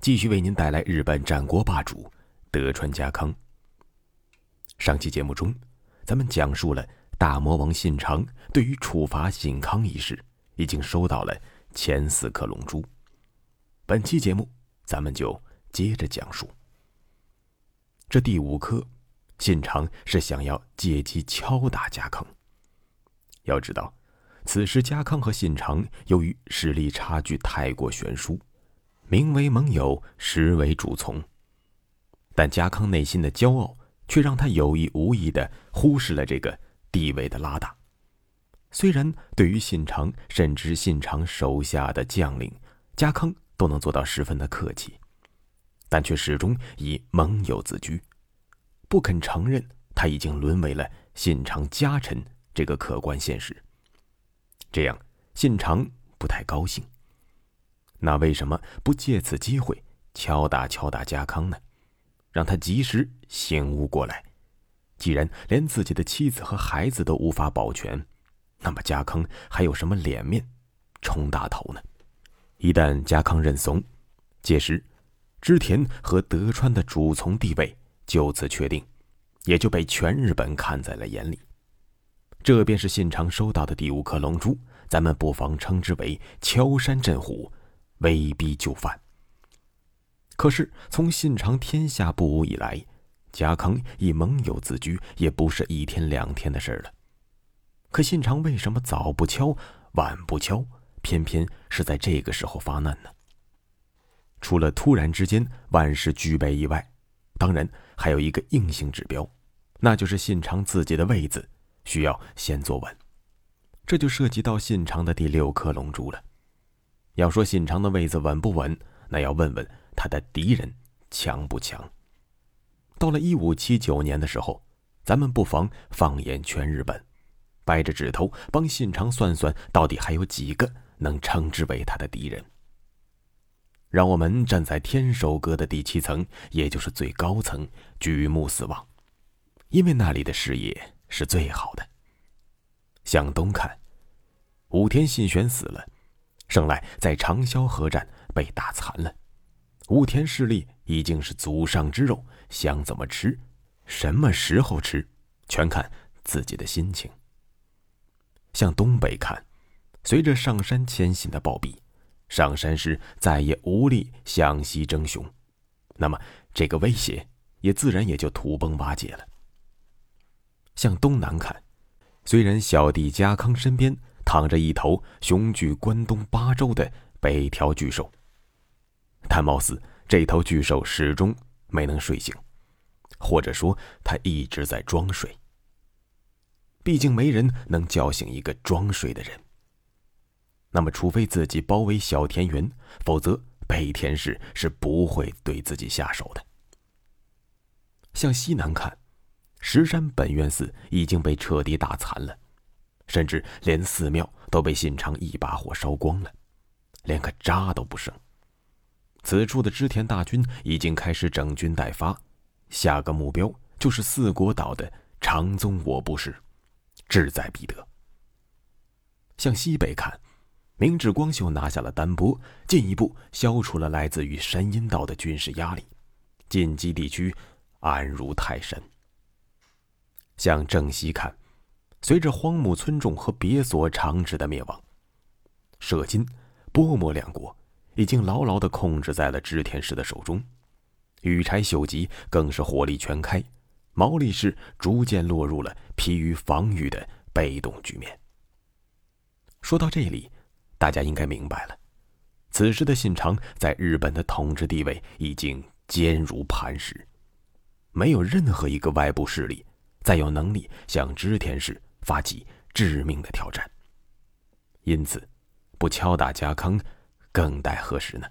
继续为您带来日本战国霸主德川家康。上期节目中，咱们讲述了大魔王信长对于处罚信康一事，已经收到了前四颗龙珠。本期节目，咱们就接着讲述。这第五颗，信长是想要借机敲打家康。要知道，此时家康和信长由于实力差距太过悬殊。名为盟友，实为主从。但家康内心的骄傲，却让他有意无意的忽视了这个地位的拉大。虽然对于信长，甚至信长手下的将领，家康都能做到十分的客气，但却始终以盟友自居，不肯承认他已经沦为了信长家臣这个客观现实。这样，信长不太高兴。那为什么不借此机会敲打敲打家康呢？让他及时醒悟过来。既然连自己的妻子和孩子都无法保全，那么家康还有什么脸面冲大头呢？一旦家康认怂，届时织田和德川的主从地位就此确定，也就被全日本看在了眼里。这便是信长收到的第五颗龙珠，咱们不妨称之为敲山震虎。威逼就范。可是从信长天下不武以来，家康以盟友自居，也不是一天两天的事了。可信长为什么早不敲，晚不敲，偏偏是在这个时候发难呢？除了突然之间万事俱备以外，当然还有一个硬性指标，那就是信长自己的位子需要先坐稳。这就涉及到信长的第六颗龙珠了。要说信长的位子稳不稳，那要问问他的敌人强不强。到了一五七九年的时候，咱们不妨放眼全日本，掰着指头帮信长算算，到底还有几个能称之为他的敌人。让我们站在天守阁的第七层，也就是最高层，举目四望，因为那里的视野是最好的。向东看，武田信玄死了。胜赖在长萧河战被打残了，武田势力已经是祖上之肉，想怎么吃，什么时候吃，全看自己的心情。向东北看，随着上山迁徙的暴毙，上山时再也无力向西争雄，那么这个威胁也自然也就土崩瓦解了。向东南看，虽然小弟家康身边。躺着一头雄踞关东八州的北条巨兽，但貌似这头巨兽始终没能睡醒，或者说他一直在装睡。毕竟没人能叫醒一个装睡的人。那么，除非自己包围小田园，否则北田氏是不会对自己下手的。向西南看，石山本愿寺已经被彻底打残了。甚至连寺庙都被信长一把火烧光了，连个渣都不剩。此处的织田大军已经开始整军待发，下个目标就是四国岛的长宗我部氏，志在必得。向西北看，明治光秀拿下了丹波，进一步消除了来自于山阴道的军事压力，进击地区安如泰山。向正西看。随着荒木村重和别所长治的灭亡，射金、波摩两国已经牢牢地控制在了织田氏的手中，羽柴秀吉更是火力全开，毛利氏逐渐落入了疲于防御的被动局面。说到这里，大家应该明白了，此时的信长在日本的统治地位已经坚如磐石，没有任何一个外部势力再有能力向织田氏。发起致命的挑战。因此，不敲打家康，更待何时呢？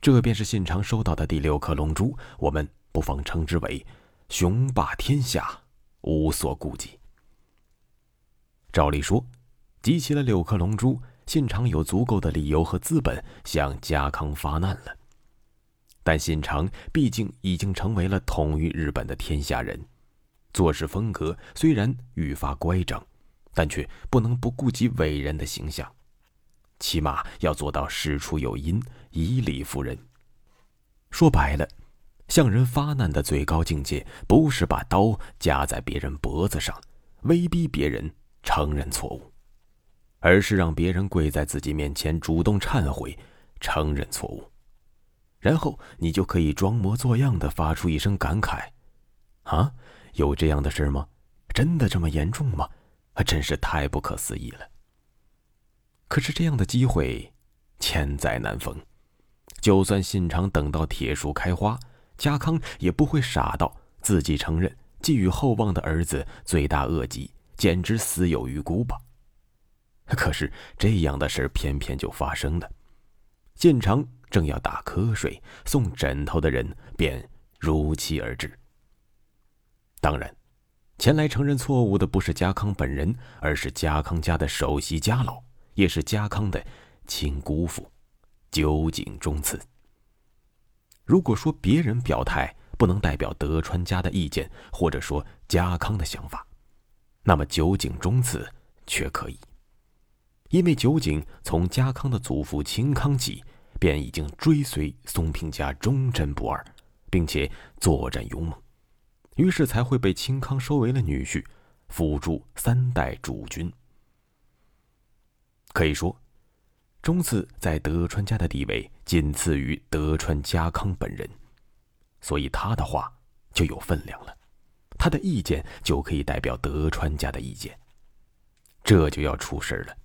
这便是信长收到的第六颗龙珠，我们不妨称之为“雄霸天下，无所顾忌”。照理说，集齐了六颗龙珠，信长有足够的理由和资本向家康发难了。但信长毕竟已经成为了统御日本的天下人，做事风格虽然愈发乖张，但却不能不顾及伟人的形象，起码要做到事出有因，以理服人。说白了，向人发难的最高境界，不是把刀架在别人脖子上，威逼别人。承认错误，而是让别人跪在自己面前主动忏悔、承认错误，然后你就可以装模作样的发出一声感慨：“啊，有这样的事吗？真的这么严重吗？真是太不可思议了。”可是这样的机会千载难逢，就算信长等到铁树开花，家康也不会傻到自己承认寄予厚望的儿子罪大恶极。简直死有余辜吧。可是这样的事偏偏就发生了。信长正要打瞌睡，送枕头的人便如期而至。当然，前来承认错误的不是家康本人，而是家康家的首席家老，也是家康的亲姑父酒井忠次。如果说别人表态不能代表德川家的意见，或者说家康的想法。那么酒井忠次却可以，因为酒井从家康的祖父清康起，便已经追随松平家忠贞不二，并且作战勇猛，于是才会被清康收为了女婿，辅助三代主君。可以说，忠次在德川家的地位仅次于德川家康本人，所以他的话就有分量了。他的意见就可以代表德川家的意见，这就要出事了。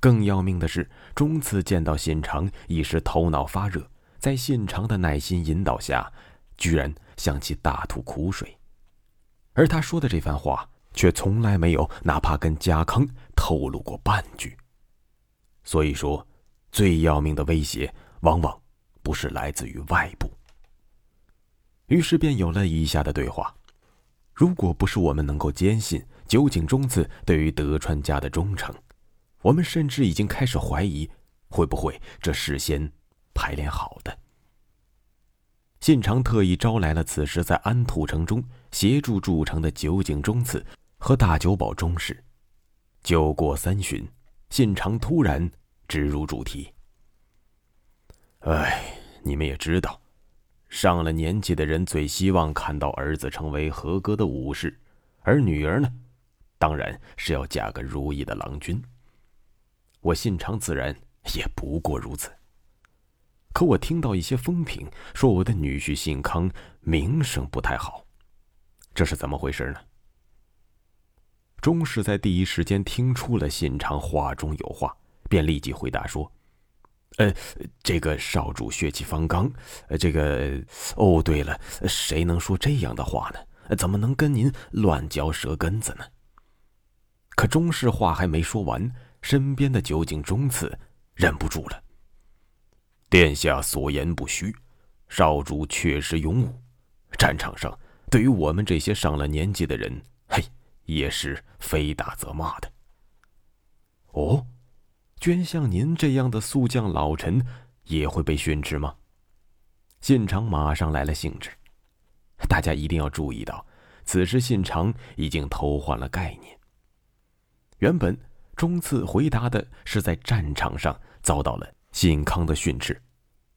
更要命的是，中次见到信长已是头脑发热，在信长的耐心引导下，居然向其大吐苦水，而他说的这番话却从来没有哪怕跟家康透露过半句。所以说，最要命的威胁往往不是来自于外部。于是便有了以下的对话。如果不是我们能够坚信酒井忠次对于德川家的忠诚，我们甚至已经开始怀疑，会不会这事先排练好的。信长特意招来了此时在安土城中协助筑城的酒井忠次和大久保忠士。酒过三巡，信长突然直入主题：“哎，你们也知道。”上了年纪的人最希望看到儿子成为合格的武士，而女儿呢，当然是要嫁个如意的郎君。我信长自然也不过如此。可我听到一些风评，说我的女婿信康名声不太好，这是怎么回事呢？钟氏在第一时间听出了信长话中有话，便立即回答说。呃，这个少主血气方刚，呃，这个哦，对了，谁能说这样的话呢？怎么能跟您乱嚼舌根子呢？可钟氏话还没说完，身边的酒井忠次忍不住了。殿下所言不虚，少主确实勇武，战场上对于我们这些上了年纪的人，嘿，也是非打则骂的。哦。居然像您这样的宿将老臣，也会被训斥吗？信长马上来了兴致。大家一定要注意到，此时信长已经偷换了概念。原本中次回答的是在战场上遭到了信康的训斥，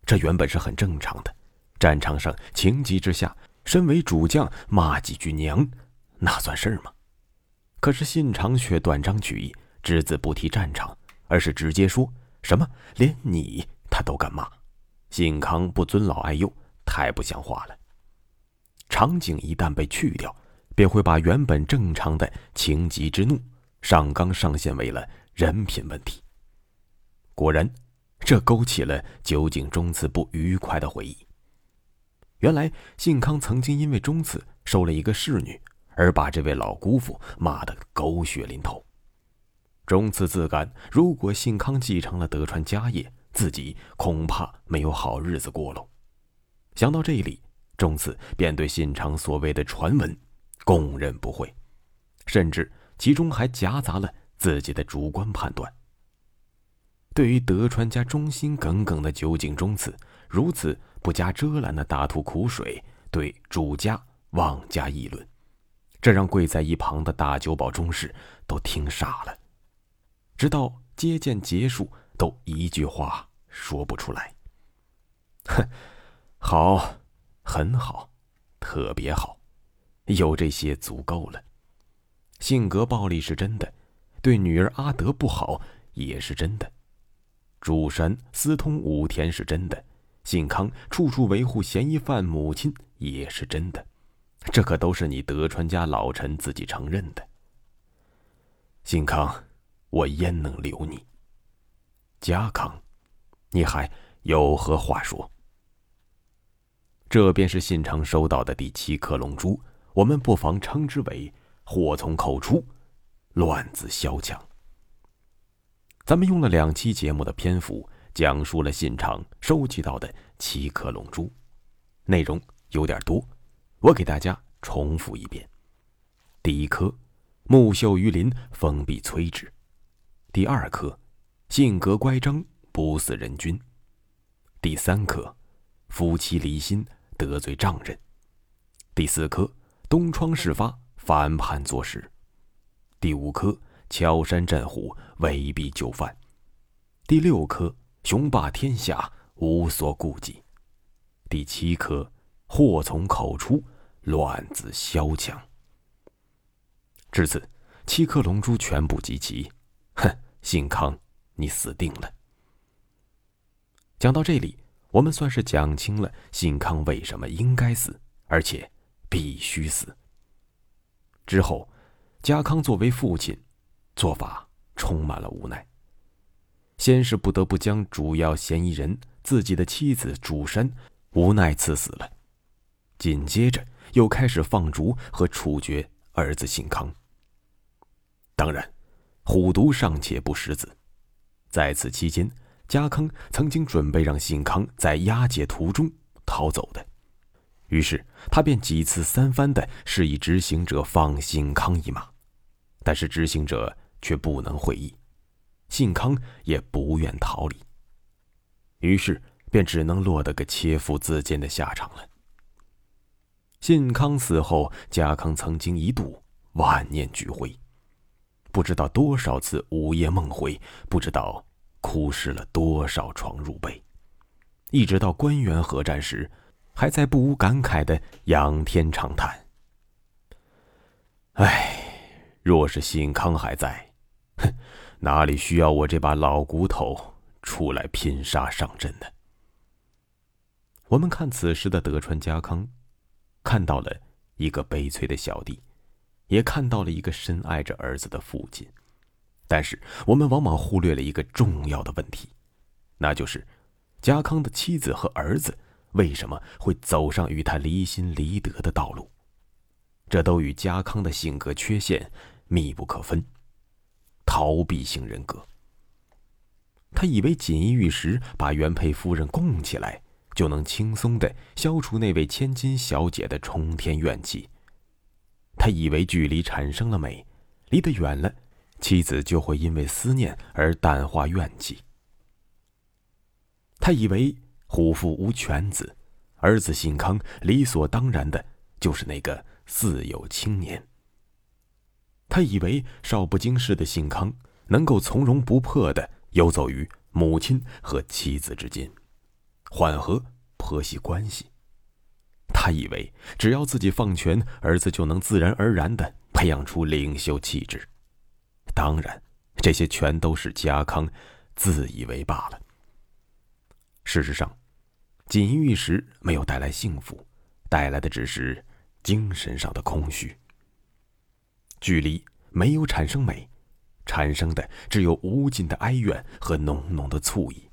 这原本是很正常的。战场上情急之下，身为主将骂几句娘，那算事儿吗？可是信长却断章取义，只字不提战场。而是直接说什么连你他都敢骂，信康不尊老爱幼，太不像话了。场景一旦被去掉，便会把原本正常的情急之怒上纲上线为了人品问题。果然，这勾起了酒井忠次不愉快的回忆。原来信康曾经因为忠次收了一个侍女，而把这位老姑父骂得狗血淋头。忠次自感，如果信康继承了德川家业，自己恐怕没有好日子过喽。想到这里，中次便对信长所谓的传闻供认不讳，甚至其中还夹杂了自己的主观判断。对于德川家忠心耿耿的酒井忠次如此不加遮拦的大吐苦水，对主家妄加议论，这让跪在一旁的大久保忠士都听傻了，直到接见结束，都一句话说不出来。哼，好，很好，特别好，有这些足够了。性格暴戾是真的，对女儿阿德不好也是真的。主山私通武田是真的，信康处处维护嫌疑犯母亲也是真的，这可都是你德川家老臣自己承认的。信康，我焉能留你？家康，你还有何话说？这便是信长收到的第七颗龙珠，我们不妨称之为“祸从口出，乱自萧墙”。咱们用了两期节目的篇幅，讲述了信长收集到的七颗龙珠，内容有点多，我给大家重复一遍：第一颗，木秀于林，风必摧之；第二颗，性格乖张，不似人君；第三颗，夫妻离心，得罪丈人；第四颗，东窗事发，反叛作事；第五颗。敲山震虎，威逼就范。第六颗，雄霸天下，无所顾忌。第七颗，祸从口出，乱自萧墙。至此，七颗龙珠全部集齐。哼，信康，你死定了。讲到这里，我们算是讲清了信康为什么应该死，而且必须死。之后，家康作为父亲。做法充满了无奈。先是不得不将主要嫌疑人自己的妻子主山无奈赐死了，紧接着又开始放逐和处决儿子信康。当然，虎毒尚且不食子，在此期间，家康曾经准备让信康在押解途中逃走的，于是他便几次三番的示意执行者放信康一马，但是执行者。却不能会意，信康也不愿逃离，于是便只能落得个切腹自尽的下场了。信康死后，家康曾经一度万念俱灰，不知道多少次午夜梦回，不知道哭湿了多少床褥被，一直到关原合战时，还在不无感慨的仰天长叹：“唉，若是信康还在。”哪里需要我这把老骨头出来拼杀上阵呢？我们看此时的德川家康，看到了一个悲催的小弟，也看到了一个深爱着儿子的父亲，但是我们往往忽略了一个重要的问题，那就是家康的妻子和儿子为什么会走上与他离心离德的道路？这都与家康的性格缺陷密不可分。逃避型人格。他以为锦衣玉食把原配夫人供起来，就能轻松的消除那位千金小姐的冲天怨气。他以为距离产生了美，离得远了，妻子就会因为思念而淡化怨气。他以为虎父无犬子，儿子信康理所当然的就是那个四有青年。他以为少不经事的信康能够从容不迫的游走于母亲和妻子之间，缓和婆媳关系。他以为只要自己放权，儿子就能自然而然的培养出领袖气质。当然，这些全都是家康自以为罢了。事实上，锦衣玉食没有带来幸福，带来的只是精神上的空虚。距离没有产生美，产生的只有无尽的哀怨和浓浓的醋意。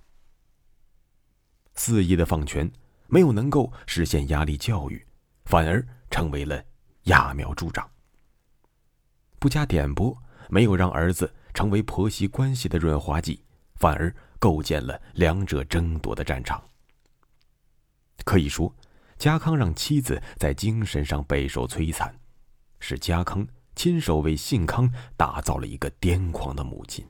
肆意的放权，没有能够实现压力教育，反而成为了揠苗助长。不加点拨，没有让儿子成为婆媳关系的润滑剂，反而构建了两者争夺的战场。可以说，家康让妻子在精神上备受摧残，是家康亲手为信康打造了一个癫狂的母亲。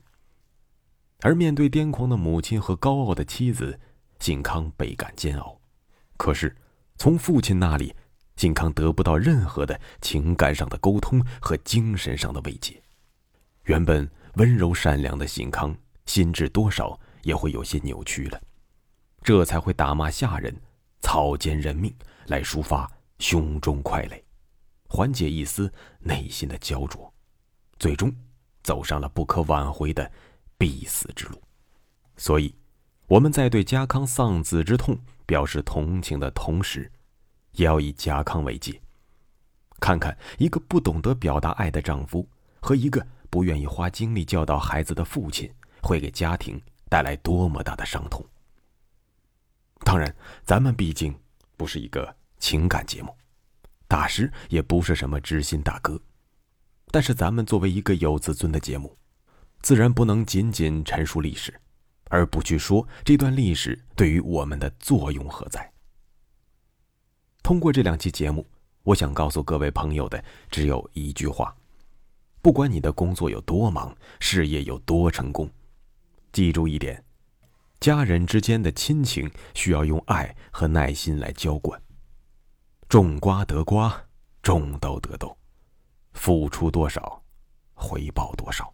而面对癫狂的母亲和高傲的妻子，信康倍感煎熬。可是，从父亲那里，信康得不到任何的情感上的沟通和精神上的慰藉。原本温柔善良的信康，心智多少也会有些扭曲了，这才会打骂下人，草菅人命，来抒发胸中快垒，缓解一丝内心的焦灼，最终走上了不可挽回的必死之路。所以，我们在对家康丧子之痛表示同情的同时，也要以家康为戒，看看一个不懂得表达爱的丈夫和一个不愿意花精力教导孩子的父亲，会给家庭带来多么大的伤痛。当然，咱们毕竟不是一个情感节目，大师也不是什么知心大哥，但是咱们作为一个有自尊的节目，自然不能仅仅陈述历史，而不去说这段历史对于我们的作用何在。通过这两期节目，我想告诉各位朋友的只有一句话：不管你的工作有多忙，事业有多成功，记住一点，家人之间的亲情需要用爱和耐心来浇灌。种瓜得瓜，种豆得豆，付出多少，回报多少。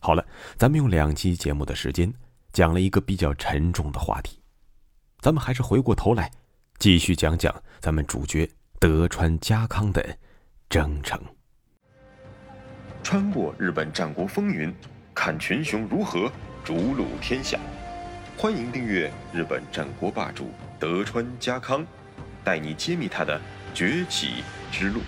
好了，咱们用两期节目的时间讲了一个比较沉重的话题，咱们还是回过头来。继续讲讲咱们主角德川家康的征程。穿过日本战国风云，看群雄如何逐鹿天下。欢迎订阅日本战国霸主德川家康，带你揭秘他的崛起之路。